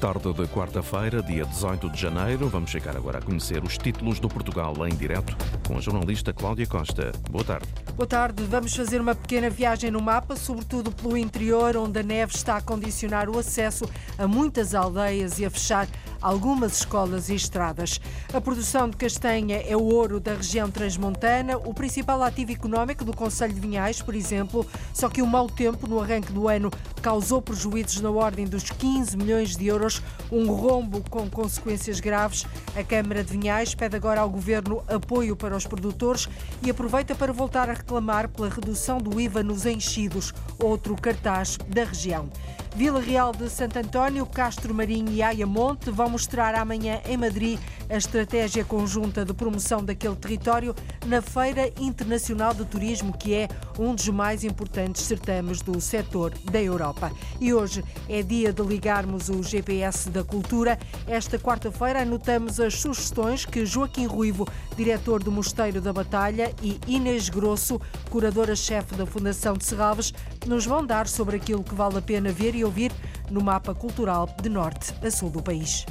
Tarde de quarta-feira, dia 18 de janeiro, vamos chegar agora a conhecer os títulos do Portugal em direto com a jornalista Cláudia Costa. Boa tarde. Boa tarde. Vamos fazer uma pequena viagem no mapa, sobretudo pelo interior, onde a neve está a condicionar o acesso a muitas aldeias e a fechar algumas escolas e estradas. A produção de castanha é o ouro da região transmontana, o principal ativo económico do Conselho de Vinhais, por exemplo, só que o mau tempo no arranque do ano causou prejuízos na ordem dos 15 milhões de euros, um rombo com consequências graves. A Câmara de Vinhais pede agora ao Governo apoio para os produtores e aproveita para voltar a reclamar pela redução do IVA nos enchidos, outro cartaz da região. Vila Real de Santo António, Castro Marinho e Ayamonte vão mostrar amanhã em Madrid a estratégia conjunta de promoção daquele território na Feira Internacional de Turismo, que é um dos mais importantes certames do setor da Europa. E hoje é dia de ligarmos o GPS da cultura. Esta quarta-feira anotamos as sugestões que Joaquim Ruivo, diretor do Mosteiro da Batalha, e Inês Grosso, curadora-chefe da Fundação de Serralves, nos vão dar sobre aquilo que vale a pena ver e ouvir no mapa cultural de norte a sul do país.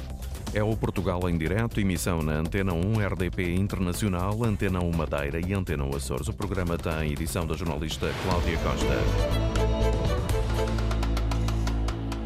É o Portugal em direto, emissão na Antena 1 RDP Internacional, Antena 1 Madeira e Antena 1 Açores. O programa tem edição da jornalista Cláudia Costa.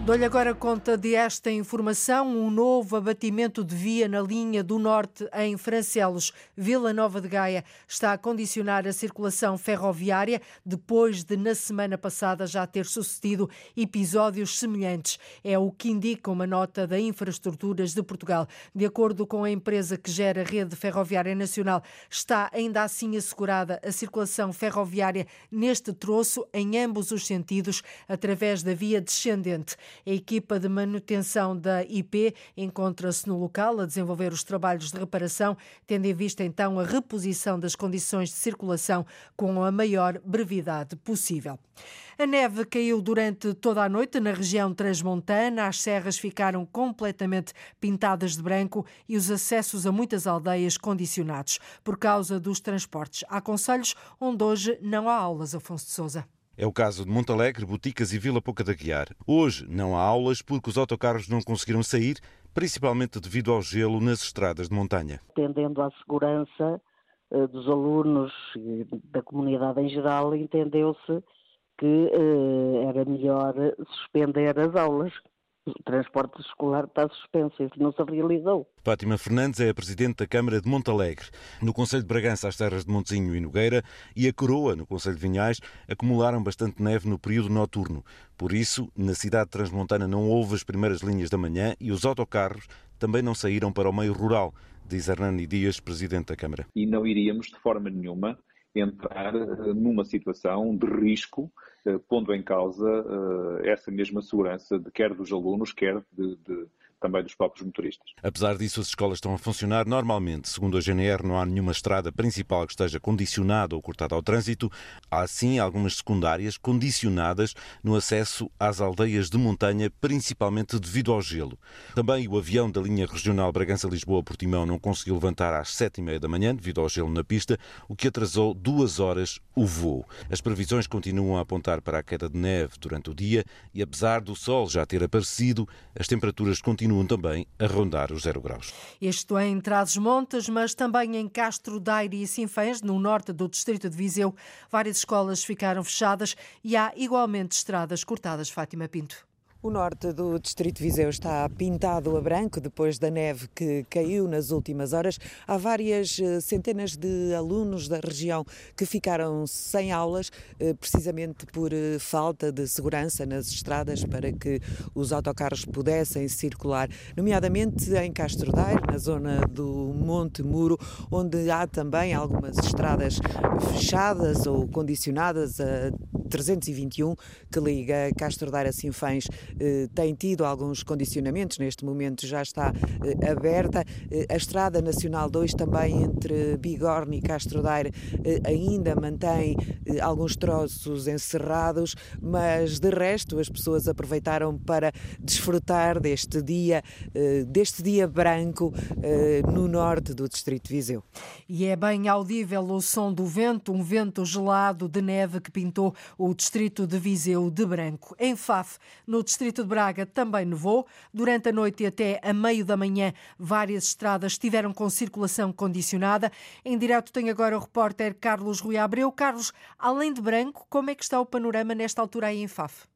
Dou-lhe agora conta de esta informação. Um novo abatimento de via na linha do Norte em Francelos, Vila Nova de Gaia, está a condicionar a circulação ferroviária depois de, na semana passada, já ter sucedido episódios semelhantes. É o que indica uma nota da Infraestruturas de Portugal. De acordo com a empresa que gera a rede ferroviária nacional, está ainda assim assegurada a circulação ferroviária neste troço, em ambos os sentidos, através da via descendente. A equipa de manutenção da IP encontra-se no local a desenvolver os trabalhos de reparação, tendo em vista então a reposição das condições de circulação com a maior brevidade possível. A neve caiu durante toda a noite na região transmontana, as serras ficaram completamente pintadas de branco e os acessos a muitas aldeias condicionados por causa dos transportes. Há conselhos onde hoje não há aulas, Afonso de Souza. É o caso de Montalegre, Boticas e Vila Pouca da Guiar. Hoje não há aulas porque os autocarros não conseguiram sair, principalmente devido ao gelo nas estradas de montanha. Atendendo à segurança eh, dos alunos e da comunidade em geral, entendeu-se que eh, era melhor suspender as aulas o transporte escolar está suspenso, isso não se realizou. Fátima Fernandes é a Presidente da Câmara de Montalegre. No Conselho de Bragança, as terras de Montezinho e Nogueira e a Coroa, no Conselho de Vinhais, acumularam bastante neve no período noturno. Por isso, na cidade transmontana não houve as primeiras linhas da manhã e os autocarros também não saíram para o meio rural, diz Hernani Dias, Presidente da Câmara. E não iríamos, de forma nenhuma, entrar eh, numa situação de risco, pondo em causa eh, essa mesma segurança, de, quer dos alunos, quer de, de também dos próprios motoristas. Apesar disso, as escolas estão a funcionar normalmente. Segundo a GNR, não há nenhuma estrada principal que esteja condicionada ou cortada ao trânsito. Há sim algumas secundárias condicionadas no acesso às aldeias de montanha, principalmente devido ao gelo. Também o avião da linha regional Bragança-Lisboa-Portimão não conseguiu levantar às sete e meia da manhã devido ao gelo na pista, o que atrasou duas horas o voo. As previsões continuam a apontar para a queda de neve durante o dia e, apesar do sol já ter aparecido, as temperaturas continuam continuam também a rondar os zero graus. Isto em Trás-os-Montes, mas também em Castro Daire e Sinfãs, no norte do distrito de Viseu. Várias escolas ficaram fechadas e há igualmente estradas cortadas. Fátima Pinto. O norte do Distrito Viseu está pintado a branco depois da neve que caiu nas últimas horas. Há várias eh, centenas de alunos da região que ficaram sem aulas, eh, precisamente por eh, falta de segurança nas estradas para que os autocarros pudessem circular, nomeadamente em Castro Daire, na zona do Monte Muro, onde há também algumas estradas fechadas ou condicionadas a 321 que liga Castro Daire a Sinfãs tem tido alguns condicionamentos, neste momento já está aberta. A Estrada Nacional 2 também entre Bigorne e Castro Daire ainda mantém alguns troços encerrados, mas de resto as pessoas aproveitaram para desfrutar deste dia, deste dia branco no norte do Distrito de Viseu. E é bem audível o som do vento, um vento gelado de neve que pintou o distrito de Viseu de branco. Em Faf, no distrito de Braga, também nevou. Durante a noite e até a meio da manhã, várias estradas estiveram com circulação condicionada. Em direto tem agora o repórter Carlos Rui Abreu. Carlos, além de branco, como é que está o panorama nesta altura aí em Faf?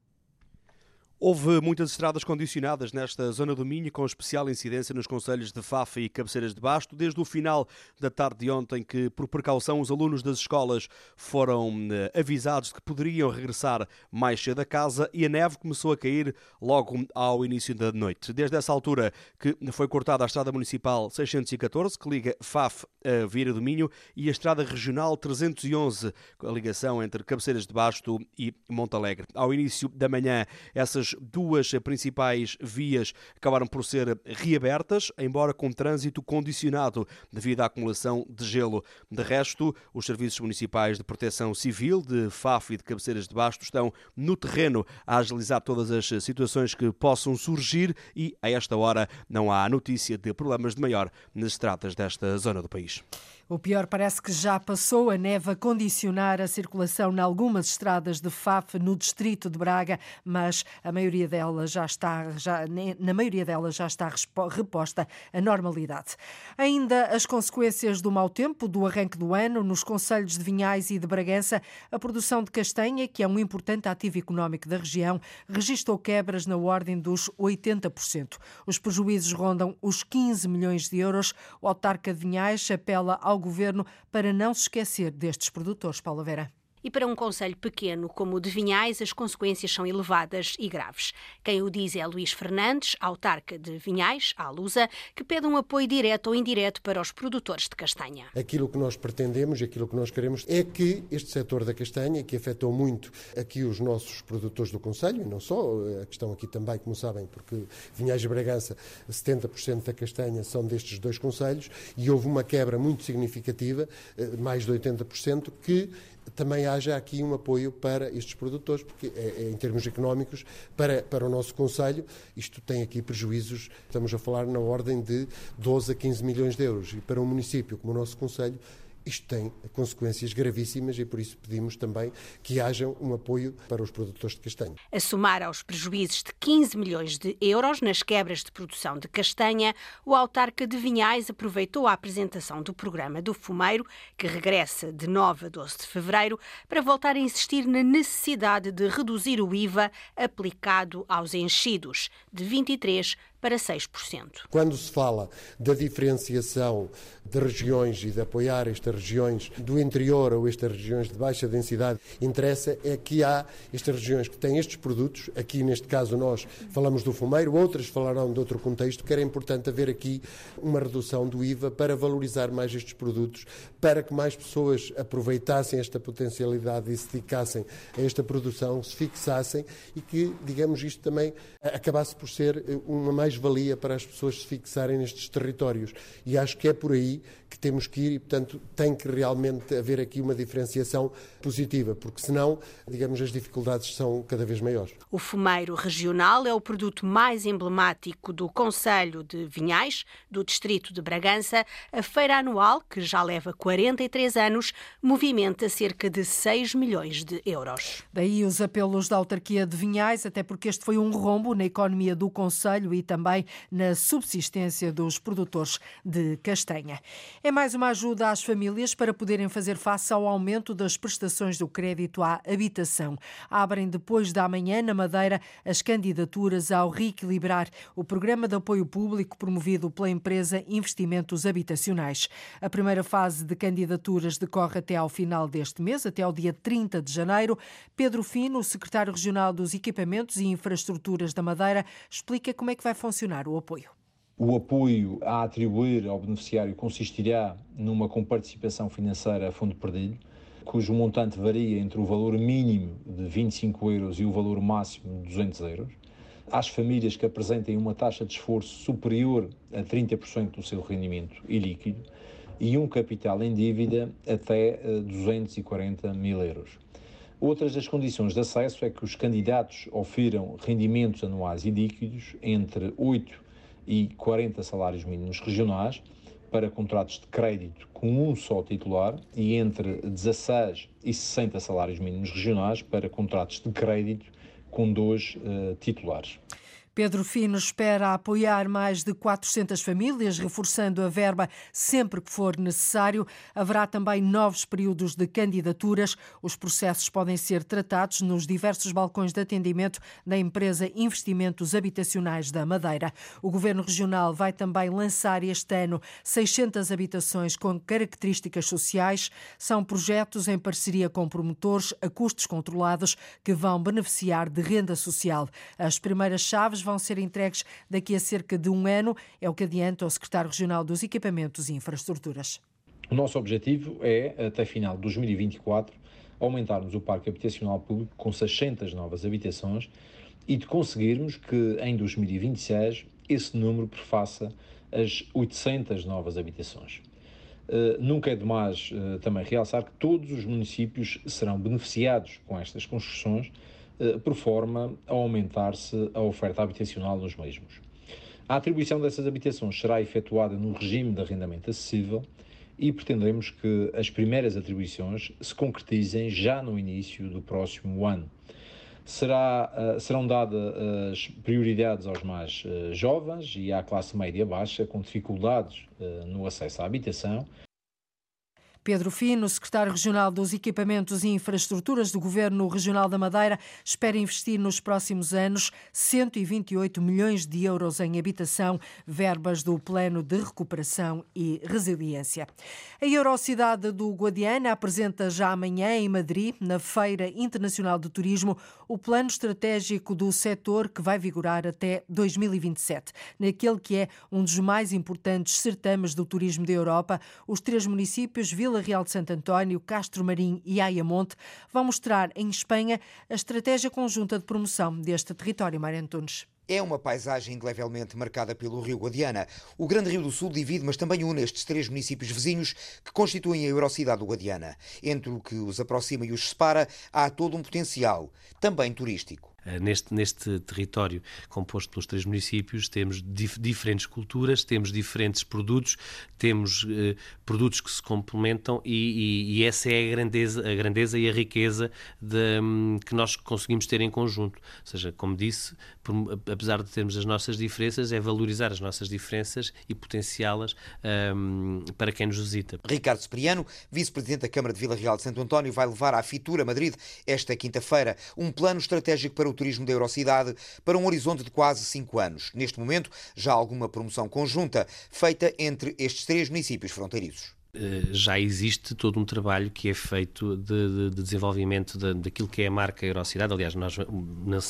Houve muitas estradas condicionadas nesta zona do Minho, com especial incidência nos conselhos de Fafa e Cabeceiras de Basto, desde o final da tarde de ontem, que, por precaução, os alunos das escolas foram eh, avisados de que poderiam regressar mais cedo a casa e a neve começou a cair logo ao início da noite. Desde essa altura que foi cortada a estrada municipal 614, que liga Faf a Vieira do Minho, e a estrada regional 311, a ligação entre Cabeceiras de Basto e Montalegre. Ao início da manhã, essas duas principais vias acabaram por ser reabertas, embora com trânsito condicionado devido à acumulação de gelo. De resto, os serviços municipais de proteção civil de FAF e de Cabeceiras de Basto estão no terreno a agilizar todas as situações que possam surgir e, a esta hora, não há notícia de problemas de maior nas estradas desta zona do país. O pior parece que já passou a neve a condicionar a circulação em algumas estradas de Faf no distrito de Braga, mas a maioria delas já está, já, na maioria delas já está reposta a normalidade. Ainda as consequências do mau tempo do arranque do ano nos concelhos de Vinhais e de Bragança, a produção de castanha, que é um importante ativo económico da região, registrou quebras na ordem dos 80%. Os prejuízos rondam os 15 milhões de euros. O autarca de Vinhais apela ao ao governo para não se esquecer destes produtores. Paula Vera. E para um conselho pequeno como o de Vinhais, as consequências são elevadas e graves. Quem o diz é Luís Fernandes, autarca de Vinhais, à Lusa, que pede um apoio direto ou indireto para os produtores de castanha. Aquilo que nós pretendemos e aquilo que nós queremos é que este setor da castanha, que afetou muito aqui os nossos produtores do conselho, e não só, a questão aqui também, como sabem, porque Vinhais e Bragança, 70% da castanha são destes dois conselhos, e houve uma quebra muito significativa, eh, mais de 80%, que também haja aqui um apoio para estes produtores, porque é, é, em termos económicos, para, para o nosso Conselho, isto tem aqui prejuízos, estamos a falar na ordem de 12 a 15 milhões de euros, e para um município como o nosso Conselho, isto tem consequências gravíssimas e por isso pedimos também que haja um apoio para os produtores de castanha. A somar aos prejuízos de 15 milhões de euros nas quebras de produção de castanha, o autarca de Vinhais aproveitou a apresentação do programa do Fumeiro, que regressa de 9 a 12 de fevereiro, para voltar a insistir na necessidade de reduzir o IVA aplicado aos enchidos, de 23 para 6%. Quando se fala da diferenciação de regiões e de apoiar estas regiões do interior ou estas regiões de baixa densidade, interessa é que há estas regiões que têm estes produtos, aqui neste caso nós falamos do fumeiro, outras falarão de outro contexto, que era importante haver aqui uma redução do IVA para valorizar mais estes produtos, para que mais pessoas aproveitassem esta potencialidade e se dedicassem a esta produção, se fixassem e que, digamos, isto também acabasse por ser uma mais mais-valia para as pessoas se fixarem nestes territórios. E acho que é por aí que temos que ir e, portanto, tem que realmente haver aqui uma diferenciação positiva, porque senão, digamos, as dificuldades são cada vez maiores. O fumeiro regional é o produto mais emblemático do Conselho de Vinhais, do Distrito de Bragança. A feira anual, que já leva 43 anos, movimenta cerca de 6 milhões de euros. Daí os apelos da autarquia de Vinhais, até porque este foi um rombo na economia do Conselho e também na subsistência dos produtores de castanha. É mais uma ajuda às famílias para poderem fazer face ao aumento das prestações do crédito à habitação. Abrem depois da manhã, na Madeira, as candidaturas ao reequilibrar o programa de apoio público promovido pela empresa Investimentos Habitacionais. A primeira fase de candidaturas decorre até ao final deste mês, até ao dia 30 de janeiro. Pedro Fino, secretário regional dos Equipamentos e Infraestruturas da Madeira, explica como é que vai funcionar o apoio. O apoio a atribuir ao beneficiário consistirá numa comparticipação financeira a fundo perdido. cujo montante varia entre o valor mínimo de 25 euros e o valor máximo de 200 euros. Às famílias que apresentem uma taxa de esforço superior a 30% do seu rendimento e líquido e um capital em dívida até 240 mil euros. Outras das condições de acesso é que os candidatos ofiram rendimentos anuais e líquidos entre 8 e 40 salários mínimos regionais para contratos de crédito com um só titular e entre 16 e 60 salários mínimos regionais para contratos de crédito com dois uh, titulares. Pedro Fino espera apoiar mais de 400 famílias, reforçando a verba sempre que for necessário. Haverá também novos períodos de candidaturas. Os processos podem ser tratados nos diversos balcões de atendimento da empresa Investimentos Habitacionais da Madeira. O Governo Regional vai também lançar este ano 600 habitações com características sociais. São projetos em parceria com promotores a custos controlados que vão beneficiar de renda social. As primeiras chaves vão ser entregues daqui a cerca de um ano, é o que adianta o secretário regional dos Equipamentos e Infraestruturas. O nosso objetivo é, até final de 2024, aumentarmos o parque habitacional público com 600 novas habitações e de conseguirmos que em 2026 esse número prefaça as 800 novas habitações. Uh, nunca é demais uh, também realçar que todos os municípios serão beneficiados com estas construções eh, por forma a aumentar-se a oferta habitacional nos mesmos. A atribuição dessas habitações será efetuada no regime de arrendamento acessível e pretendemos que as primeiras atribuições se concretizem já no início do próximo ano. Será, uh, serão dadas prioridades aos mais jovens e à classe média baixa com dificuldades no acesso à habitação, Pedro Fino, secretário regional dos Equipamentos e Infraestruturas do Governo Regional da Madeira, espera investir nos próximos anos 128 milhões de euros em habitação, verbas do Plano de Recuperação e Resiliência. A Eurocidade do Guadiana apresenta já amanhã em Madrid, na Feira Internacional de Turismo, o plano estratégico do setor que vai vigorar até 2027. Naquele que é um dos mais importantes certames do turismo da Europa, os três municípios Vila Vila Real de Santo António, Castro Marim e Ayamonte vão mostrar em Espanha a estratégia conjunta de promoção deste território, Mário Antunes. É uma paisagem indelevelmente marcada pelo Rio Guadiana. O Grande Rio do Sul divide, mas também une estes três municípios vizinhos que constituem a Eurocidade do Guadiana. Entre o que os aproxima e os separa, há todo um potencial, também turístico. Eh, neste, neste território composto pelos três municípios, temos dif diferentes culturas, temos diferentes produtos, temos uh, produtos que se complementam e, e, e, essa é a grandeza, a grandeza e a riqueza de, um, que nós conseguimos ter em conjunto. Ou seja, como disse, por, apesar de termos as nossas diferenças, é valorizar as nossas diferenças e potenciá-las um, para quem nos visita. Ricardo Cipriano, vice-presidente da Câmara de Vila Real de Santo António, vai levar à Fitura Madrid esta quinta-feira um plano estratégico para o turismo da Eurocidade para um horizonte de quase cinco anos. Neste momento, já há alguma promoção conjunta feita entre estes três municípios fronteiriços. Eh, já existe todo um trabalho que é feito de, de, de desenvolvimento de, daquilo que é a marca Eurocidade. Aliás, nós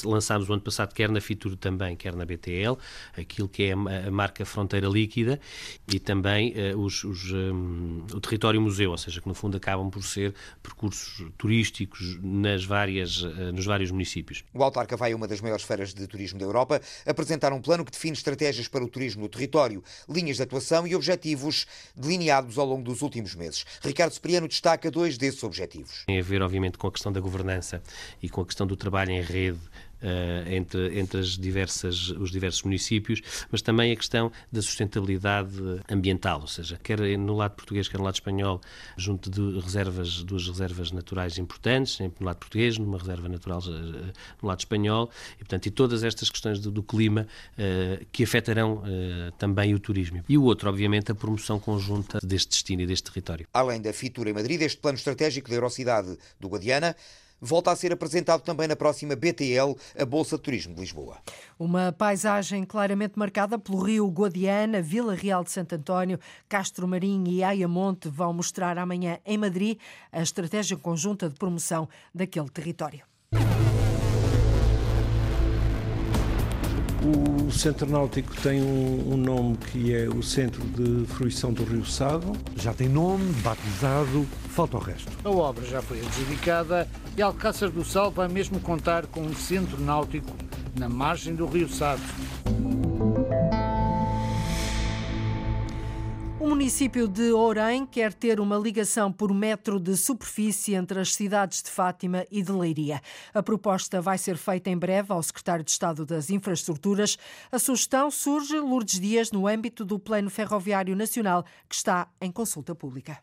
lançámos o ano passado, quer na Fitur também, quer na BTL, aquilo que é a, a marca Fronteira Líquida e também uh, os, os, um, o território museu, ou seja, que no fundo acabam por ser percursos turísticos nas várias, uh, nos vários municípios. O Autarca vai a uma das maiores feiras de turismo da Europa apresentar um plano que define estratégias para o turismo no território, linhas de atuação e objetivos delineados ao longo dos últimos meses. Ricardo Cipriano destaca dois desses objetivos. Tem a ver, obviamente, com a questão da governança e com a questão do trabalho em rede uh, entre, entre as diversas, os diversos municípios, mas também a questão da sustentabilidade ambiental, ou seja, quer no lado português, quer no lado espanhol, junto de reservas, duas reservas naturais importantes, sempre no lado português, numa reserva natural uh, no lado espanhol, e portanto, e todas estas questões do, do clima uh, que afetarão também o turismo. E o outro, obviamente, a promoção conjunta deste destino e deste território. Além da Fitura em Madrid, este plano estratégico da Eurocidade do Guadiana volta a ser apresentado também na próxima BTL, a Bolsa de Turismo de Lisboa. Uma paisagem claramente marcada pelo rio Guadiana, Vila Real de Santo António, Castro Marim e Ayamonte vão mostrar amanhã em Madrid a estratégia conjunta de promoção daquele território. O Centro Náutico tem um, um, nome que é o Centro de Fruição do Rio Sado. Já tem nome, batizado, falta o resto. A obra já foi adjudicada e Alcácer do Sal vai mesmo contar com um centro náutico na margem do Rio Sado. O município de Ourém quer ter uma ligação por metro de superfície entre as cidades de Fátima e de Leiria. A proposta vai ser feita em breve ao secretário de Estado das Infraestruturas. A sugestão surge, Lourdes Dias, no âmbito do Plano Ferroviário Nacional, que está em consulta pública.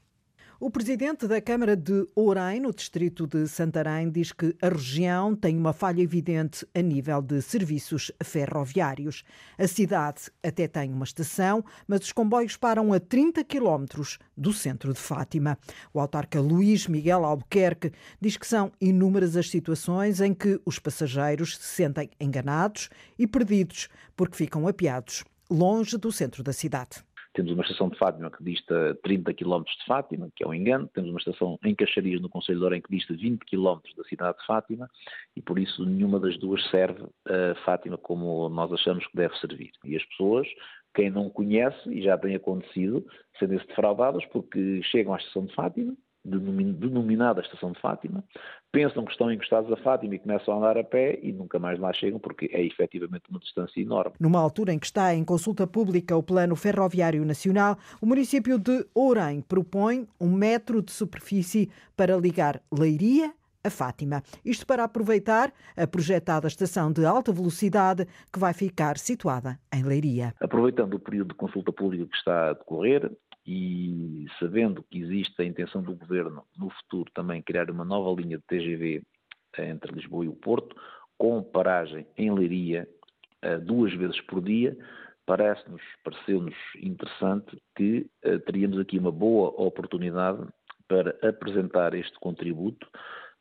O presidente da Câmara de Ourém, no distrito de Santarém, diz que a região tem uma falha evidente a nível de serviços ferroviários. A cidade até tem uma estação, mas os comboios param a 30 quilómetros do centro de Fátima. O autarca Luís Miguel Albuquerque diz que são inúmeras as situações em que os passageiros se sentem enganados e perdidos porque ficam apiados longe do centro da cidade. Temos uma estação de Fátima que dista 30 km de Fátima, que é um engano. Temos uma estação em Caxarias, no Conselho de Orem, que dista 20 km da cidade de Fátima e, por isso, nenhuma das duas serve a Fátima como nós achamos que deve servir. E as pessoas, quem não conhece, e já tem acontecido, sentem-se defraudadas porque chegam à estação de Fátima, denominada Estação de Fátima, pensam que estão encostados a Fátima e começam a andar a pé e nunca mais lá chegam porque é efetivamente uma distância enorme. Numa altura em que está em consulta pública o Plano Ferroviário Nacional, o município de Ourém propõe um metro de superfície para ligar Leiria a Fátima. Isto para aproveitar a projetada estação de alta velocidade que vai ficar situada em Leiria. Aproveitando o período de consulta pública que está a decorrer, e sabendo que existe a intenção do Governo no futuro também criar uma nova linha de TGV entre Lisboa e o Porto, com paragem em Leiria duas vezes por dia, parece-nos, pareceu-nos interessante que uh, teríamos aqui uma boa oportunidade para apresentar este contributo,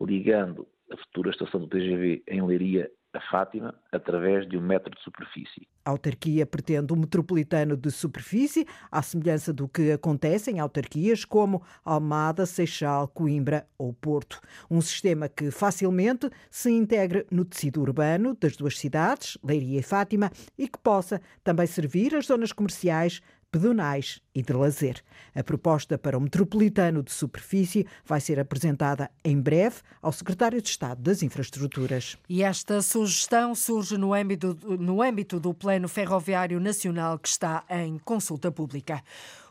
ligando a futura estação do TGV em Leiria a Fátima através de um metro de superfície. A autarquia pretende um metropolitano de superfície, à semelhança do que acontece em autarquias como Almada, Seixal, Coimbra ou Porto. Um sistema que facilmente se integre no tecido urbano das duas cidades, Leiria e Fátima, e que possa também servir as zonas comerciais pedonais e de lazer. A proposta para o metropolitano de superfície vai ser apresentada em breve ao secretário de Estado das Infraestruturas. E esta sugestão surge no âmbito, no âmbito do Plano Ferroviário Nacional que está em consulta pública.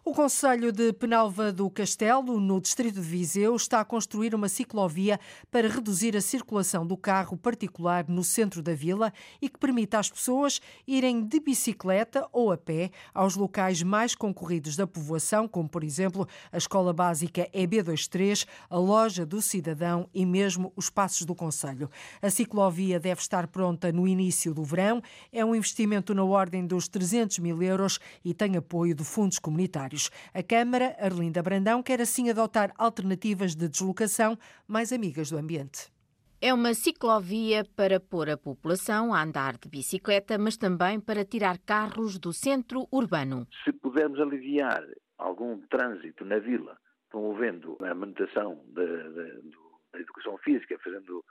O Conselho de Penalva do Castelo, no distrito de Viseu, está a construir uma ciclovia para reduzir a circulação do carro particular no centro da vila e que permita às pessoas irem de bicicleta ou a pé aos locais mais concorridos da povoação, como por exemplo a Escola Básica EB23, a Loja do Cidadão e mesmo os Passos do Conselho. A ciclovia deve estar pronta no início do verão, é um investimento na ordem dos 300 mil euros e tem apoio de fundos comunitários. A Câmara, Arlinda Brandão, quer assim adotar alternativas de deslocação mais amigas do ambiente. É uma ciclovia para pôr a população a andar de bicicleta, mas também para tirar carros do centro urbano. Se pudermos aliviar algum trânsito na vila, promovendo a manutenção da, da, da educação física, fazendo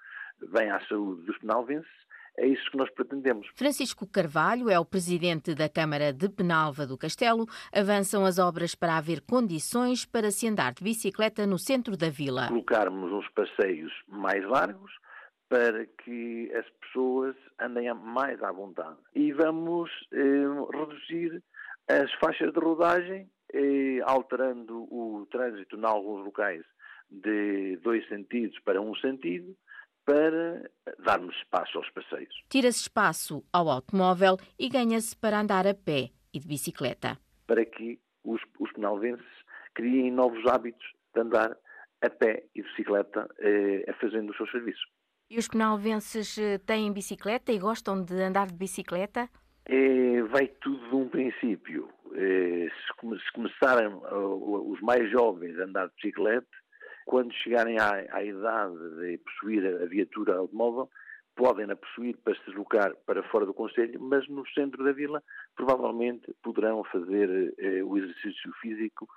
bem à saúde dos penalvenses, é isso que nós pretendemos. Francisco Carvalho é o presidente da Câmara de Penalva do Castelo. Avançam as obras para haver condições para se andar de bicicleta no centro da vila. Colocarmos uns passeios mais largos para que as pessoas andem mais à vontade. E vamos eh, reduzir as faixas de rodagem, eh, alterando o trânsito em alguns locais de dois sentidos para um sentido para darmos espaço aos passeios. Tira-se espaço ao automóvel e ganha-se para andar a pé e de bicicleta. Para que os, os penalvenses criem novos hábitos de andar a pé e de bicicleta eh, fazendo os seus serviços. E os penalvenses eh, têm bicicleta e gostam de andar de bicicleta? É, vai tudo de um princípio. É, se, se começarem uh, os mais jovens a andar de bicicleta, quando chegarem à, à idade de possuir a viatura automóvel, podem a possuir para se deslocar para fora do Conselho, mas no centro da vila provavelmente poderão fazer eh, o exercício físico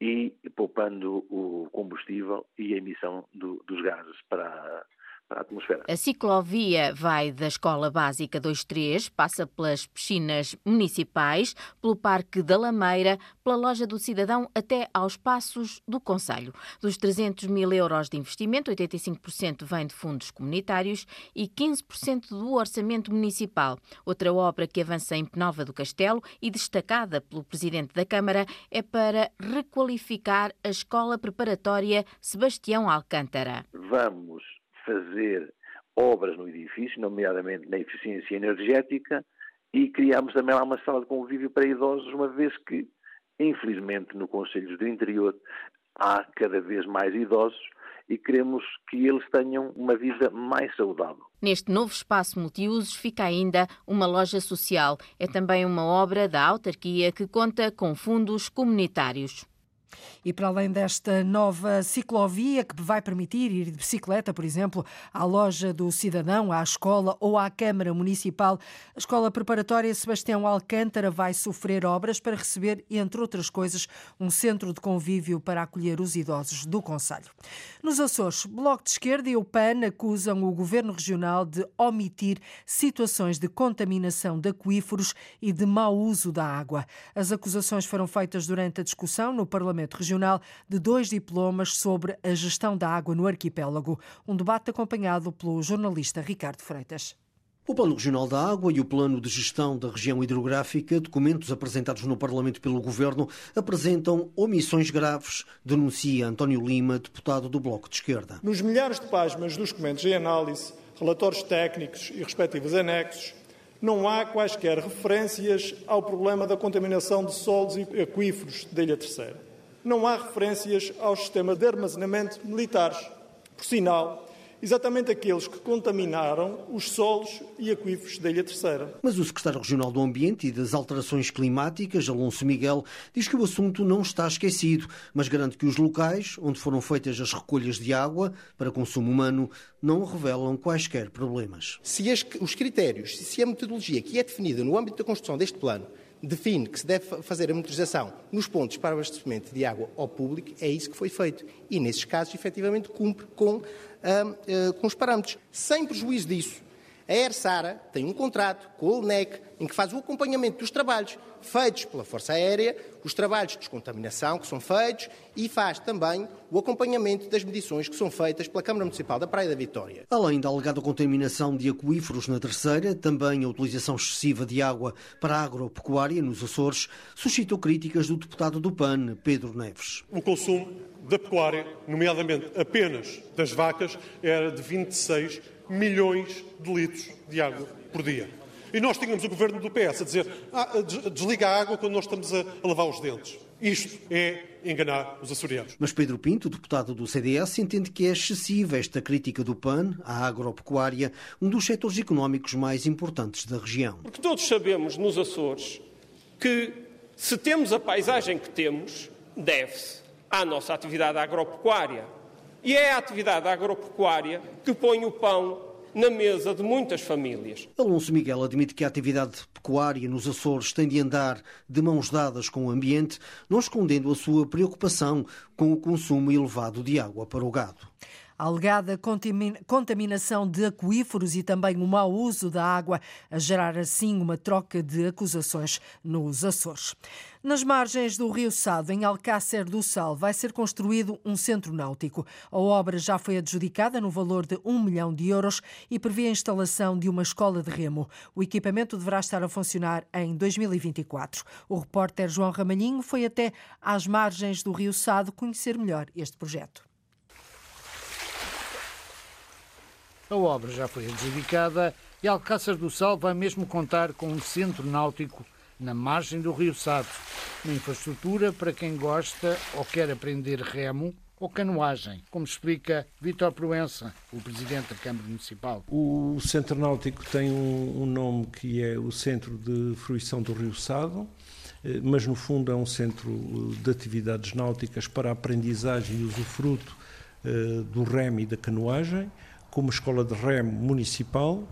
e poupando o combustível e a emissão do, dos gases para a atmosfera. A ciclovia vai da Escola Básica 23, passa pelas piscinas municipais, pelo Parque da Lameira, pela Loja do Cidadão até aos Passos do Conselho. Dos 300 mil euros de investimento, 85% vem de fundos comunitários e 15% do orçamento municipal. Outra obra que avança em Penalva do Castelo e destacada pelo Presidente da Câmara é para requalificar a Escola Preparatória Sebastião Alcântara. Vamos fazer obras no edifício, nomeadamente na eficiência energética, e criamos também lá uma sala de convívio para idosos, uma vez que, infelizmente, no Conselho do Interior há cada vez mais idosos e queremos que eles tenham uma vida mais saudável. Neste novo espaço multiusos fica ainda uma loja social. É também uma obra da autarquia que conta com fundos comunitários. E para além desta nova ciclovia que vai permitir ir de bicicleta, por exemplo, à loja do cidadão, à escola ou à Câmara Municipal, a Escola Preparatória Sebastião Alcântara vai sofrer obras para receber, entre outras coisas, um centro de convívio para acolher os idosos do Conselho. Nos Açores, Bloco de Esquerda e o PAN acusam o Governo Regional de omitir situações de contaminação de aquíferos e de mau uso da água. As acusações foram feitas durante a discussão no Parlamento Regional Regional de dois diplomas sobre a gestão da água no arquipélago. Um debate acompanhado pelo jornalista Ricardo Freitas. O Plano Regional da Água e o Plano de Gestão da Região Hidrográfica, documentos apresentados no Parlamento pelo Governo, apresentam omissões graves, denuncia António Lima, deputado do Bloco de Esquerda. Nos milhares de páginas dos documentos em análise, relatórios técnicos e respectivos anexos, não há quaisquer referências ao problema da contaminação de solos e aquíferos da Ilha Terceira não há referências ao sistema de armazenamento militares. Por sinal, exatamente aqueles que contaminaram os solos e aquíferos da Ilha Terceira. Mas o secretário regional do Ambiente e das Alterações Climáticas, Alonso Miguel, diz que o assunto não está esquecido, mas garante que os locais onde foram feitas as recolhas de água para consumo humano não revelam quaisquer problemas. Se os critérios, se a metodologia que é definida no âmbito da construção deste plano define que se deve fazer a monitorização nos pontos para abastecimento de água ao público, é isso que foi feito. E, nesses casos, efetivamente, cumpre com, uh, uh, com os parâmetros. Sem prejuízo disso, a ERSARA tem um contrato com a UNEC em que faz o acompanhamento dos trabalhos feitos pela Força Aérea, os trabalhos de descontaminação que são feitos e faz também o acompanhamento das medições que são feitas pela Câmara Municipal da Praia da Vitória. Além da alegada contaminação de aquíferos na terceira, também a utilização excessiva de água para a agropecuária nos Açores suscitou críticas do deputado do PAN, Pedro Neves. O consumo da pecuária, nomeadamente apenas das vacas, era de 26 milhões de litros de água por dia. E nós tínhamos o governo do PS a dizer ah, desliga a água quando nós estamos a, a lavar os dentes. Isto é enganar os açorianos. Mas Pedro Pinto, deputado do CDS, entende que é excessiva esta crítica do PAN à agropecuária, um dos setores económicos mais importantes da região. Porque todos sabemos nos Açores que se temos a paisagem que temos, deve-se à nossa atividade agropecuária. E é a atividade agropecuária que põe o pão na mesa de muitas famílias. Alonso Miguel admite que a atividade pecuária nos Açores tem de andar de mãos dadas com o ambiente, não escondendo a sua preocupação com o consumo elevado de água para o gado. A alegada contaminação de aquíferos e também o mau uso da água, a gerar assim uma troca de acusações nos Açores. Nas margens do Rio Sado, em Alcácer do Sal, vai ser construído um centro náutico. A obra já foi adjudicada no valor de 1 milhão de euros e prevê a instalação de uma escola de remo. O equipamento deverá estar a funcionar em 2024. O repórter João Ramalhinho foi até às margens do Rio Sado conhecer melhor este projeto. A obra já foi adjudicada e Alcácer do Sal vai mesmo contar com um centro náutico na margem do Rio Sado, uma infraestrutura para quem gosta ou quer aprender remo ou canoagem, como explica Vítor Proença, o Presidente da Câmara Municipal. O Centro Náutico tem um, um nome que é o Centro de Fruição do Rio Sado, eh, mas no fundo é um centro eh, de atividades náuticas para a aprendizagem e usufruto eh, do remo e da canoagem, como escola de remo municipal.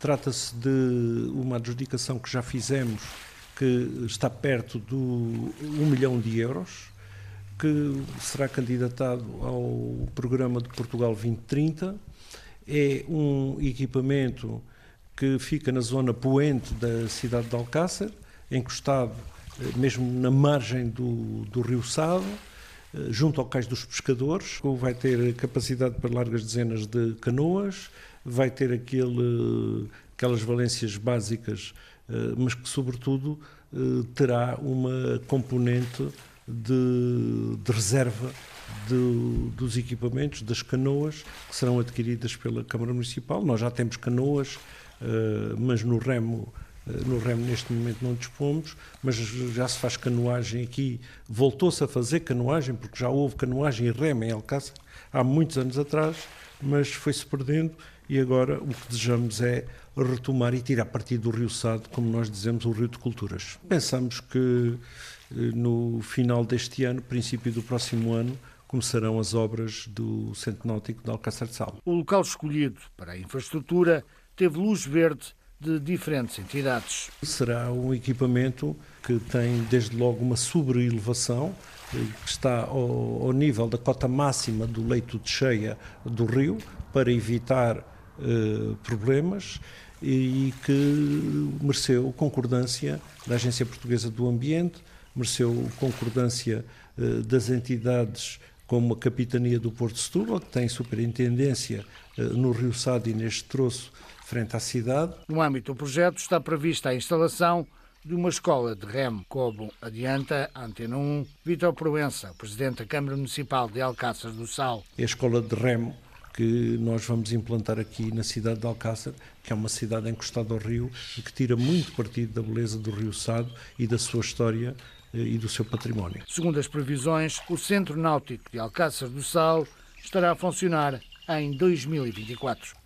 Trata-se de uma adjudicação que já fizemos, que está perto do 1 milhão de euros, que será candidatado ao programa de Portugal 2030 é um equipamento que fica na zona poente da cidade de Alcácer, encostado eh, mesmo na margem do, do Rio Sado, junto ao cais dos pescadores. Vai ter capacidade para largas dezenas de canoas, vai ter aquele, aquelas valências básicas, eh, mas que, sobretudo, terá uma componente de, de reserva de, dos equipamentos, das canoas, que serão adquiridas pela Câmara Municipal. Nós já temos canoas, mas no remo eh, no remo neste momento não dispomos, mas já se faz canoagem aqui. Voltou-se a fazer canoagem, porque já houve canoagem e remo em Alcácer há muitos anos atrás, mas foi-se perdendo e agora o que desejamos é retomar e tirar partido do Rio Sado, como nós dizemos, o Rio de Culturas. Pensamos que eh, no final deste ano, princípio do próximo ano, começarão as obras do Centro Náutico de Alcácer de Sal. O local escolhido para a infraestrutura teve luz verde de diferentes entidades. Será um equipamento que tem desde logo uma sobreelevação, eh, que está ao, ao, nível da cota máxima do leito de cheia do rio, para evitar eh, problemas e que mereceu concordância da Agência Portuguesa do Ambiente, mereceu concordância eh, das entidades como a Capitania do Porto de Setúbal, que tem superintendência no Rio Sado e neste troço frente à cidade. No âmbito do projeto está prevista a instalação de uma escola de remo, como adianta Antena 1, Vítor Proença, presidente da Câmara Municipal de Alcácer do Sal. É a escola de remo que nós vamos implantar aqui na cidade de Alcácer, que é uma cidade encostada ao rio e que tira muito partido da beleza do Rio Sado e da sua história eh, e do seu património. Segundo as previsões, o Centro Náutico de Alcácer do Sal estará a funcionar em 2024.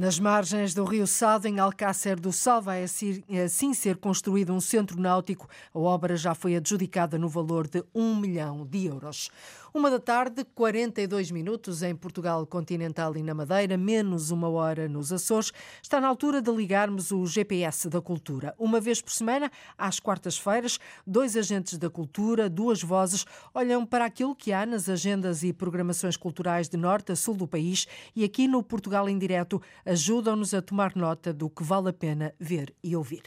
Nas margens do Rio Sado, em Alcácer do Sal, vai assim ser construído um centro náutico. A obra já foi adjudicada no valor de 1 milhão de euros. Uma da tarde, 42 minutos em Portugal continental e na Madeira, menos uma hora nos Açores. Está na altura de ligarmos o GPS da cultura. Uma vez por semana, às quartas-feiras, dois agentes da cultura, duas vozes, olham para aquilo que há nas agendas e programações culturais de norte a sul do país e aqui no Portugal em direto ajudam-nos a tomar nota do que vale a pena ver e ouvir.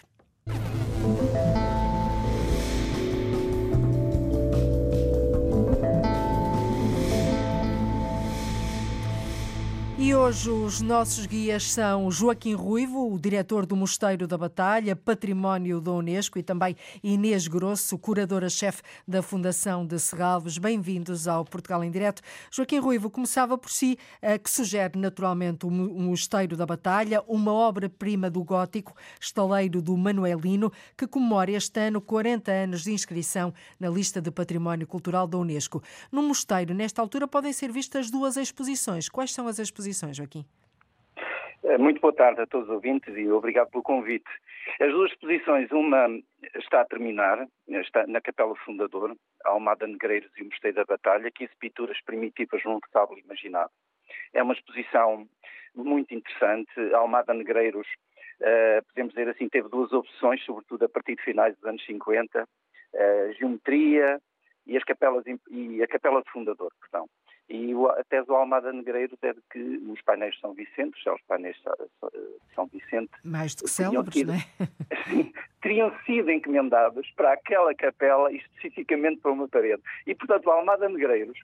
E hoje os nossos guias são Joaquim Ruivo, o diretor do Mosteiro da Batalha, Património da Unesco, e também Inês Grosso, curadora-chefe da Fundação de Serralves. Bem-vindos ao Portugal em Direto. Joaquim Ruivo, começava por si, eh, que sugere naturalmente o Mosteiro da Batalha, uma obra-prima do gótico, estaleiro do Manuelino, que comemora este ano 40 anos de inscrição na lista de Património Cultural da Unesco. No mosteiro, nesta altura, podem ser vistas duas exposições. Quais são as exposições? Exposições, Joaquim? Eh, muito boa tarde a todos os ouvintes e obrigado pelo convite. As duas exposições, uma está a terminar, está na Capela Fundador, Almada Negreiros e o Mosteiro da Batalha, 15 pinturas primitivas num retábulo imaginado. É uma exposição muito interessante. A Almada Negreiros, uh, podemos dizer assim, teve duas opções, sobretudo a partir de finais dos anos 50, uh, geometria e, as capelas, e a Capela Fundador, perdão. E a tese do Almada Negreiros é de que os painéis São Vicente, os painéis São Vicente... Mais do que célebres, não é? Sim, teriam sido encomendados para aquela capela especificamente para uma parede. E, portanto, o Almada Negreiros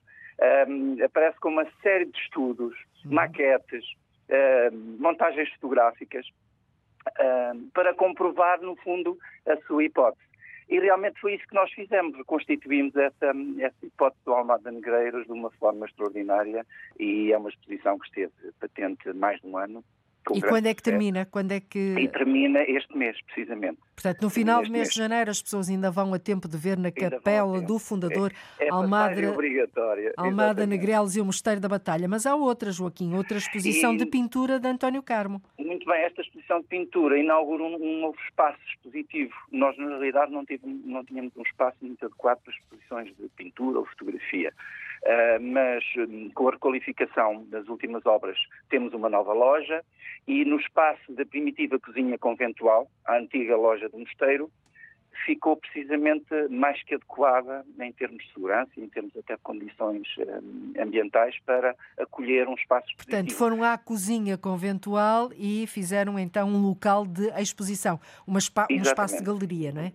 um, aparece com uma série de estudos, uhum. maquetes, um, montagens fotográficas, um, para comprovar, no fundo, a sua hipótese. E realmente foi isso que nós fizemos, constituímos essa, essa hipótese do Almada Negreiros de uma forma extraordinária e é uma exposição que esteve patente mais de um ano. E quando é que termina? Quando é que... E termina este mês, precisamente. Portanto, no final do mês, mês de janeiro as pessoas ainda vão a tempo de ver na capela do fundador é, é Almada. Almada Negrelos e o Mosteiro da Batalha. Mas há outra, Joaquim, outra exposição e... de pintura de António Carmo. Muito bem, esta exposição de pintura inaugura um, um novo espaço expositivo. Nós, na realidade, não, tive, não tínhamos um espaço muito adequado para exposições de pintura ou fotografia. Uh, mas um, com a requalificação das últimas obras temos uma nova loja e no espaço da primitiva cozinha conventual, a antiga loja do mosteiro, ficou precisamente mais que adequada em termos de segurança e em termos até de condições um, ambientais para acolher um espaço expositivo. Portanto, foram à cozinha conventual e fizeram então um local de exposição, um espaço de galeria, não é?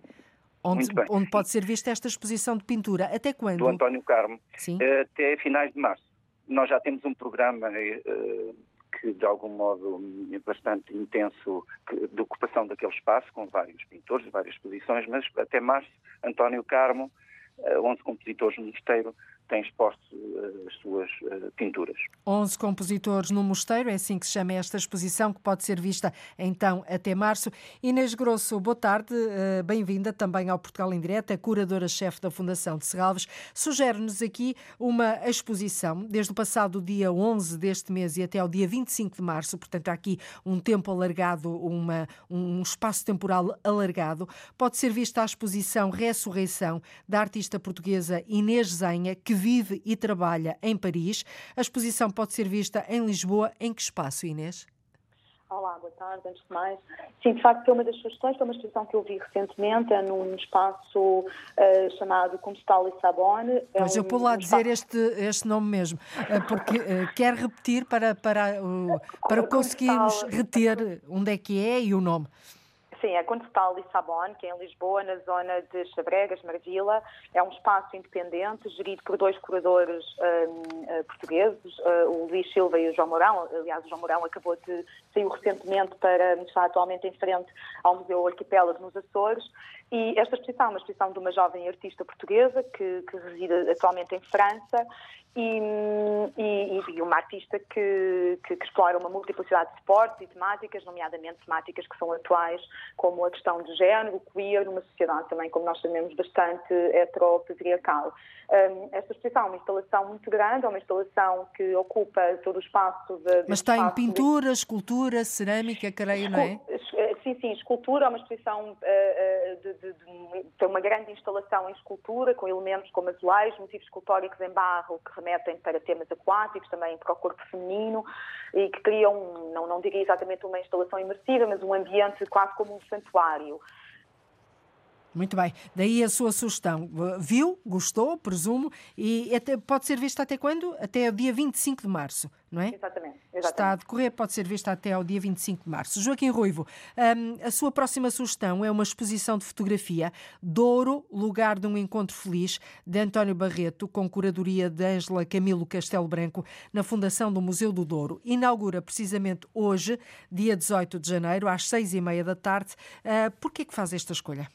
Onde, onde, pode ser vista esta exposição de pintura. Até quando? Do António Carmo. Sim. Até finais de março. Nós já temos um programa uh, que, de algum modo, é bastante intenso de ocupação daquele espaço, com vários pintores, várias exposições, mas até março, António Carmo, 11 eh, compositores no mosteiro, tem exposto uh, as suas uh, pinturas. 11 compositores no Mosteiro, é assim que se chama esta exposição, que pode ser vista então até março. Inês Grosso, boa tarde, uh, bem-vinda também ao Portugal em Direto, a curadora-chefe da Fundação de Serralves. Sugere-nos aqui uma exposição desde o passado dia 11 deste mês e até ao dia 25 de março, portanto há aqui um tempo alargado, uma, um espaço temporal alargado. Pode ser vista a exposição Ressurreição da artista portuguesa Inês Zenha, que vive e trabalha em Paris. A exposição pode ser vista em Lisboa. Em que espaço, Inês? Olá, boa tarde, antes de mais. Sim, de facto, foi uma das sugestões, foi uma exposição que eu vi recentemente é num espaço uh, chamado Compostal Lissabon. É Mas um, eu pulo lá um dizer este, este nome mesmo, uh, porque uh, quer repetir para, para, para conseguirmos reter onde é que é e o nome. Sim, é Concetal Lissabon, que é em Lisboa, na zona de Chabregas, Marvila. É um espaço independente, gerido por dois curadores um, uh, portugueses, uh, o Luís Silva e o João Mourão. Aliás, o João Mourão acabou de sair recentemente para estar atualmente em frente ao Museu Arquipélago nos Açores. E esta exposição é uma exposição de uma jovem artista portuguesa que, que reside atualmente em França e, e, e, uma artista que, que, que, explora uma multiplicidade de suportes e temáticas, nomeadamente temáticas que são atuais, como a questão de género, queer, numa sociedade também, como nós sabemos, bastante heteropatriarcal. Um, esta exposição é uma instalação muito grande, é uma instalação que ocupa todo o espaço de. Mas tem pintura, de... escultura, cerâmica, creio, não é? Eh, sim, sim, escultura, é uma exposição uh, de, de, de, tem uma grande instalação em escultura, com elementos como azulejos, motivos escultóricos em barro que remetem para temas aquáticos, também para o corpo feminino, e que criam, não, não diria exatamente uma instalação imersiva, mas um ambiente quase como um santuário. Muito bem. Daí a sua sugestão. Viu, gostou, presumo, e até, pode ser vista até quando? Até o dia 25 de março, não é? Exatamente. exatamente. Está a decorrer, pode ser vista até ao dia 25 de março. Joaquim Ruivo, um, a sua próxima sugestão é uma exposição de fotografia Douro, lugar de um encontro feliz, de António Barreto, com curadoria de Ângela Camilo Castelo Branco, na Fundação do Museu do Douro. Inaugura precisamente hoje, dia 18 de janeiro, às seis e meia da tarde. Uh, Por que é que faz esta escolha?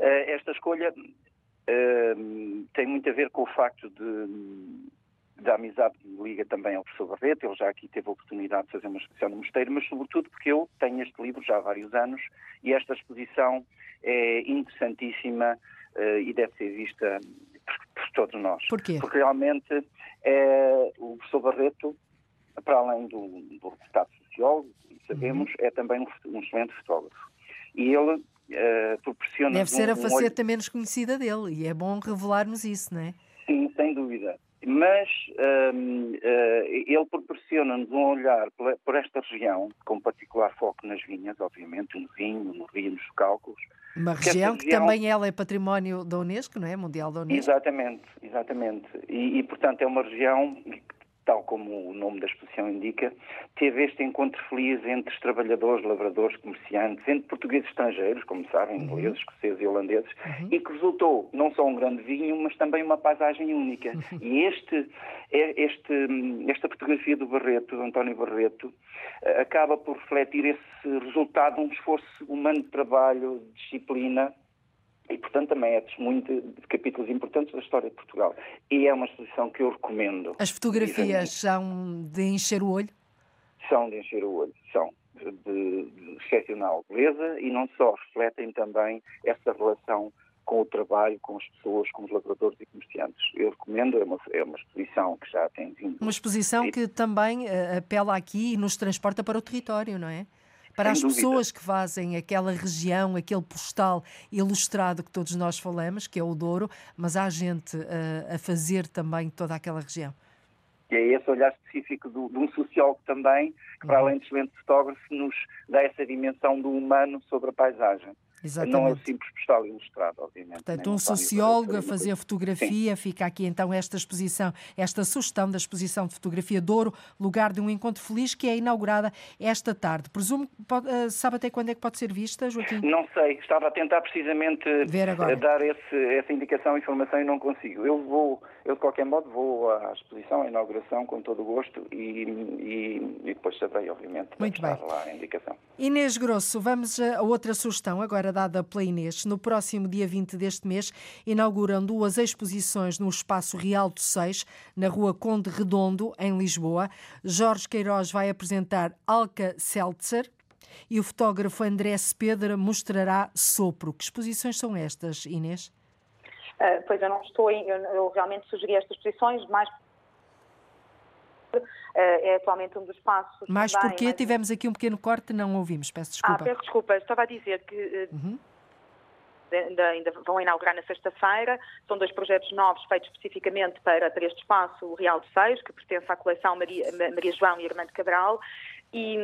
Eh, esta escolha uh, tem muito a ver com o facto de, da amizade que me liga também ao professor Barreto. Ele já aqui teve a oportunidade de fazer uma exposição no mosteiro, mas sobretudo porque eu tenho este livro já há vários anos e esta exposição é interessantíssima uh, e deve ser vista por, por todos nós. Porquê? Porque realmente é, o professor Barreto, para além do, do sociólogo, sabemos, uhum. é também um, um excelente fotógrafo. E ele uh, proporciona. Deve ser um, a faceta um menos conhecida dele e é bom revelarmos isso, não é? Sim, sem dúvida. Mas um, uh, eh, ele proporciona-nos um olhar por esta região, com particular foco nas vinhas, obviamente, no vinho, no rio, nos cálculos. Uma região que, região... também ela é património da Unesco, não é? Mundial da Unesco. Exatamente, exatamente. E, e portanto é uma região tal como o nome da exposição indica, teve este encontro feliz entre os trabalhadores, lavradores, comerciantes, entre portugueses estrangeiros, como sabem, uhum. ingleses, escoceses e holandeses, uhum. e que resultou não só um grande vinho, mas também uma paisagem única. Uhum. E este, é, este, esta fotografia do Barreto, do António Barreto, eh, acaba por refletir esse resultado de um esforço humano de trabalho, de disciplina, e, portanto, também é testemunho de, de, capítulos importantes da história de Portugal. E é uma exposição que eu recomendo. As fotografias são de encher o olho? São de encher o olho, são. De, de excepcional beleza e não só, refletem também essa relação com o trabalho, com as pessoas, com os lavradores e comerciantes. Eu recomendo, é uma, é uma exposição que já tem vindo. Uma exposição que também uh, apela aqui e nos transporta para o território, não é? Para as pessoas que fazem aquela região, aquele postal ilustrado que todos nós falamos, que é o Douro, mas há gente uh, a fazer também toda aquela região. E é esse olhar específico do, de um sociólogo também, que para uhum. além de excelente fotógrafo, nos dá essa dimensão do humano sobre a paisagem. Exatamente. Não é simples postal ilustrado, obviamente. Portanto, um sociólogo a fazer fotografia, Sim. fica aqui então esta exposição, esta sugestão da exposição de fotografia Douro, lugar de um encontro feliz, que é inaugurada esta tarde. Presumo, pode, uh, sabe até quando é que pode ser vista, Joaquim? Não sei, estava a tentar precisamente dar esse, essa indicação, informação e não consigo. Eu vou, eu de qualquer modo vou à exposição, à inauguração, com todo o gosto e, e, e depois saberei, obviamente, Muito bem. lá a indicação. Inês Grosso, vamos a outra sugestão agora dada pela Inês. No próximo dia 20 deste mês, inauguram duas exposições no Espaço Real do Seix, na Rua Conde Redondo, em Lisboa. Jorge Queiroz vai apresentar Alca Seltzer, e o fotógrafo André Cepedra mostrará Sopro. Que exposições são estas, Inês? Uh, pois eu não estou, em, eu, eu, realmente sugeri estas exposições mais uh, é atualmente um dos passos. Mais também, porque mas... tivemos aqui um pequeno corte, não ouvimos, peço desculpa. Ah, peço desculpa, estava a dizer que uh, uhum. ainda, ainda, vão inaugurar na sexta-feira, são dois projetos novos feitos especificamente para, para este espaço, o Real de Seis, que pertence à coleção Maria, Maria João e Armando Cabral, e,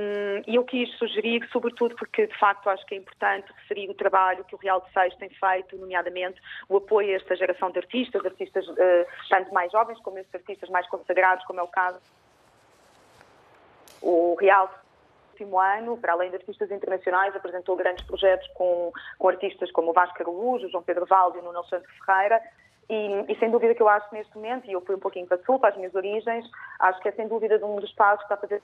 e, eu quis sugerir, sobretudo porque de facto acho que é importante referir o trabalho que o Real de Seis tem feito, nomeadamente o apoio a esta geração de artistas, artistas uh, tanto mais jovens como estes artistas mais consagrados, como é o caso o Real último ano, para além de artistas internacionais, apresentou grandes projetos com, com artistas como o Vasco Araújo, João Pedro Valde e o Nuno Santos Ferreira. E, e, sem dúvida que eu acho neste momento, e eu fui um pouquinho para sul, para as minhas origens, acho que é sem dúvida um dos passos que está a fazer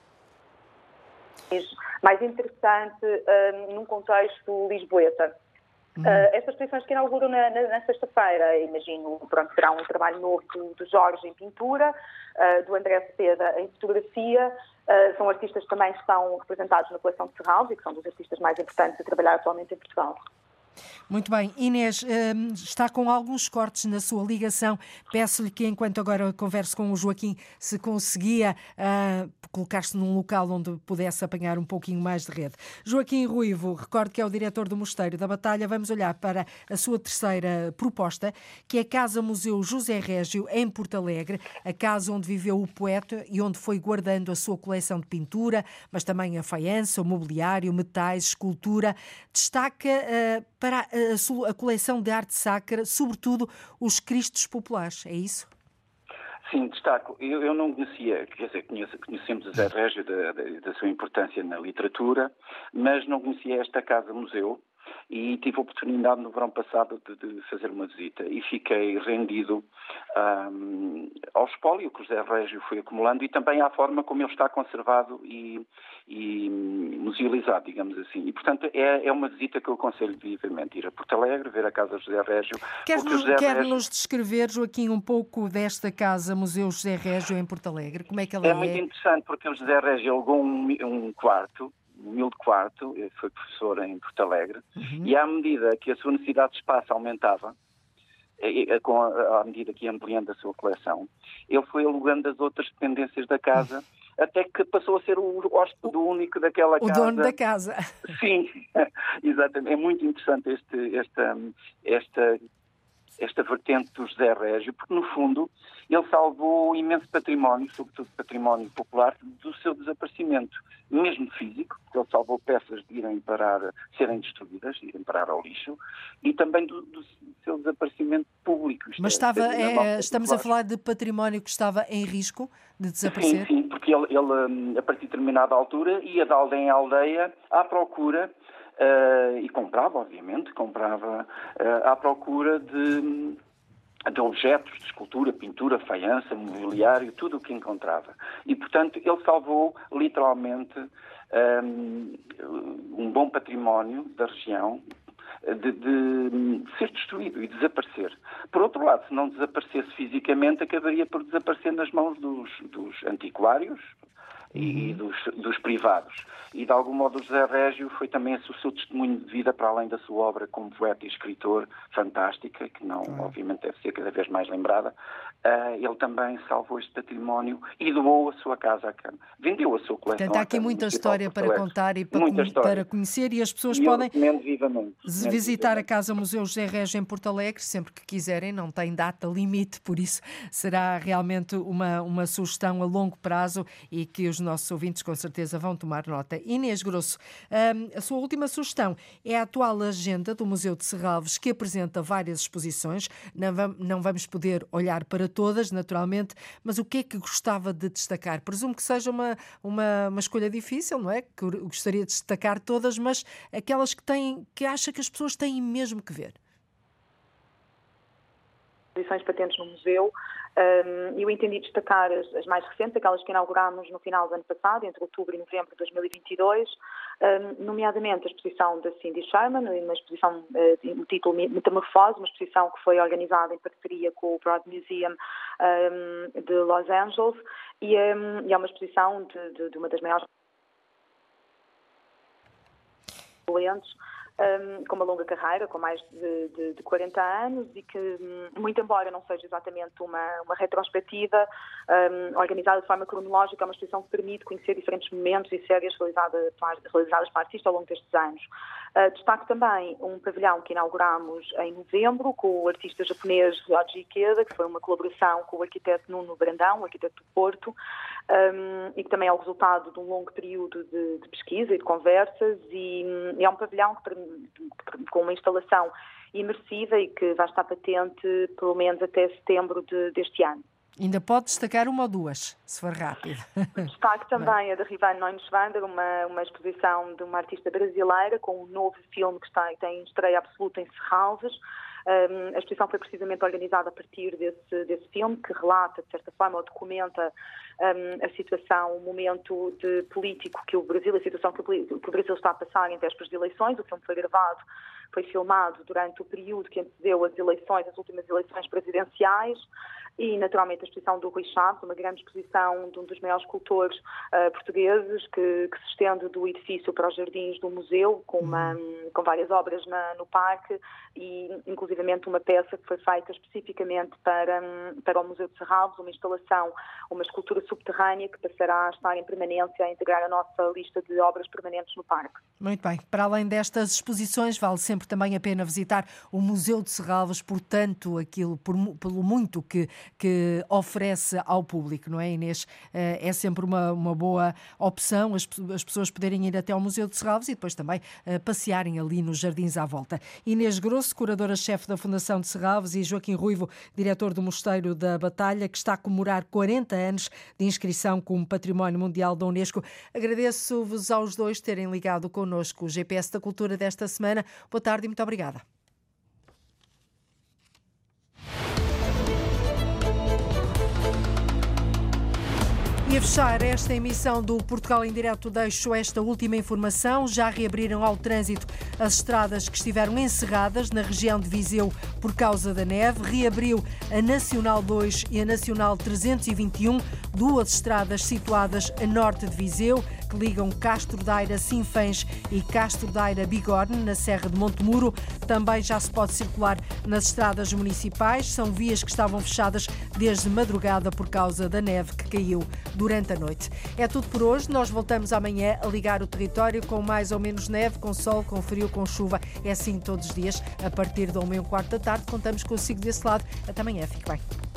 mais interessante um, num contexto lisboeta. Uhum. Uh, estas exposições que inauguram na, na, na sexta-feira, imagino, pronto, será um trabalho novo do, do Jorge em pintura, uh, do André Cepeda em fotografia, uh, são artistas que também estão representados na coleção de Serralves e que são dos artistas mais importantes a trabalhar atualmente em Portugal. Muito bem. Inês, hum, está com alguns cortes na sua ligação. Peço-lhe que, enquanto agora converso com o Joaquim, se conseguia uh, colocar-se num local onde pudesse apanhar um pouquinho mais de rede. Joaquim Ruivo, recordo que é o diretor do Mosteiro da Batalha. Vamos olhar para a sua terceira proposta, que é a Casa Museu José Régio, em Porto Alegre, a casa onde viveu o poeta e onde foi guardando a sua coleção de pintura, mas também a faiança, o mobiliário, metais, escultura. Destaca uh, para a, a coleção de arte sacra, sobretudo os Cristos populares, é isso? Sim, destaco. Eu, eu, não conhecia, quer dizer, conheço, conhecemos o Zé Régio da, da, da, sua importância na literatura, mas não conhecia esta casa-museu e tive a oportunidade no verão passado de, de fazer uma visita e fiquei rendido um, ao espólio que o José Régio foi acumulando e também à forma como ele está conservado e, e musealizado, digamos assim. E, portanto, é, é uma visita que eu aconselho vivamente, ir a Porto Alegre, ver a Casa José Régio. Quer-nos quer Régio... descrever, Joaquim, um pouco desta Casa Museu José Régio em Porto Alegre? Como é que ela é? É muito interessante porque o José Régio alugou um, um quarto humilde quarto, foi professor em Porto Alegre, uhum. e à medida que a sua necessidade de espaço aumentava, com a, à medida que ia ampliando a sua coleção, ele foi alugando as outras dependências da casa, uhum. até que passou a ser o hóspede único daquela o casa. O dono da casa. Sim, exatamente. É muito interessante este, esta, esta esta vertente do José Régio, porque no fundo ele salvou imenso património, sobretudo património popular, do seu desaparecimento, mesmo físico, porque ele salvou peças de irem parar, serem destruídas, de irem parar ao lixo, e também do, do seu desaparecimento público. Mas é, estava, é, estamos a falar de património que estava em risco de desaparecer? Sim, sim, porque ele, ele a partir de determinada altura ia de aldeia em aldeia à procura Uh, e comprava, obviamente, comprava uh, à procura de, de objetos de escultura, pintura, faiança, mobiliário, tudo o que encontrava. E, portanto, ele salvou literalmente um, eh, um bom património da região, de, de, ser destruído e desaparecer. Por outro lado, se não desaparecesse fisicamente, acabaria por desaparecer nas mãos dos, dos antiquários, e uhum. dos, dos, privados. E, de algum modo, José Régio foi também o seu testemunho de vida, para além da sua obra como poeta e escritor fantástica, que não, obviamente, deve ser cada vez mais lembrada. Uh, ele também salvou este património e doou a sua casa à Câmara. Vendeu a sua coleção. Portanto, há aqui muita história para contar e para, para, conhecer, e as pessoas e podem visitar a Casa Museu José Régio em Porto Alegre, sempre que quiserem, não tem data limite, por isso será realmente uma, uma sugestão a longo prazo e que os nossos ouvintes com certeza vão tomar nota. Inês Grosso, a sua última sugestão é a atual agenda do Museu de Serralves, que apresenta várias exposições. Não vamos poder olhar para todas, naturalmente, mas o que é que gostava de destacar? Presumo que seja uma, uma, uma escolha difícil, não é? Que gostaria de destacar todas, mas aquelas que, têm, que acha que as pessoas têm mesmo que ver exposições patentes no museu. Um, eu entendi destacar as, mais recentes, aquelas que inaugurámos no final do ano passado, entre outubro e novembro de 2022, um, nomeadamente a exposição da Cindy Sherman, uma exposição, uh, o título Metamorfose, uma exposição que foi organizada em parceria com o Broad Museum um, de Los Angeles, e, é uma exposição de, de, uma das maiores um, com uma longa carreira, com mais de, de, de, 40 anos e que, hum, muito embora não seja exatamente uma, uma retrospectiva um, organizada de forma cronológica, é uma exposição que permite conhecer diferentes momentos e séries realizadas, realizadas pela artista ao longo destes anos. Uh, destaco também um pavilhão que inauguramos em novembro com o artista japonês Ryoji Ikeda, que foi uma colaboração com o arquiteto Nuno Brandão, arquiteto do Porto, um, e que também é o resultado de um longo período de, de pesquisa e de conversas, e, hum, e é um pavilhão que com uma instalação imersiva e que vai estar patente pelo menos até setembro de, deste ano. Ainda pode destacar uma ou duas, se for rápido. Destaque também a da Rivane Neuenschwander, uma, uma exposição de uma artista brasileira com um novo filme que está, tem estreia absoluta em Serralves. Um, a exposição foi precisamente organizada a partir desse, desse filme, que relata, de certa forma, ou documenta um, a situação, o momento de político que o Brasil, a situação que o, que o Brasil está a passar em vésperas de eleições. O filme foi gravado, foi filmado durante o período que antecedeu as eleições, as últimas eleições presidenciais e, naturalmente, a exposição do Rui Chaves, uma grande exposição de um dos maiores escultores uh, portugueses, que, que, se estende do edifício para os jardins do museu, com, uma, com várias obras na, no parque e, inclusivamente, uma peça que foi feita especificamente para, para o Museu de Serralves, uma instalação, uma escultura subterrânea que passará a estar em permanência, a integrar a nossa lista de obras permanentes no parque. Muito bem. Para além destas exposições, vale sempre também a pena visitar o Museu de Serralves, portanto, aquilo, por, pelo muito que que oferece ao público, não é, Inês? Eh, é sempre uma, uma boa opção as, as pessoas poderem ir até ao Museu de Serralves e depois também uh, passearem ali nos jardins à volta. Inês Grosso, curadora-chefe da Fundação de Serralves, e Joaquim Ruivo, diretor do Mosteiro da Batalha, que está a comemorar 40 anos de inscrição como Património Mundial da Unesco. Agradeço-vos aos dois terem ligado connosco o GPS da Cultura desta semana. Boa tarde e muito obrigada. E a fechar esta emissão do Portugal em Direto, deixo esta última informação. Já reabriram ao trânsito as estradas que estiveram encerradas na região de Viseu por causa da neve. Reabriu a Nacional 2 e a Nacional 321, duas estradas situadas a norte de Viseu que ligam Castro Daira Sinfãs e Castro Daira Bigorne, na Serra de Montemuro. Também já se pode circular nas estradas municipais. São vias que estavam fechadas desde madrugada por causa da neve que caiu durante a noite. É tudo por hoje. Nós voltamos amanhã a ligar o território com mais ou menos neve, com sol, com frio, com chuva. É assim todos os dias. A partir do meio quarto da tarde, contamos consigo desse lado. Até amanhã. Fique bem.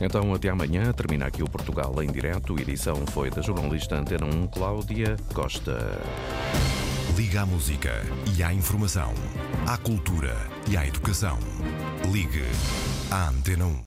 Então, até amanhã. Termina aqui o Portugal em direto. Edição foi da jornalista Antena 1, Cláudia Costa. Liga à música e à informação, à cultura e à educação. Ligue à Antena 1.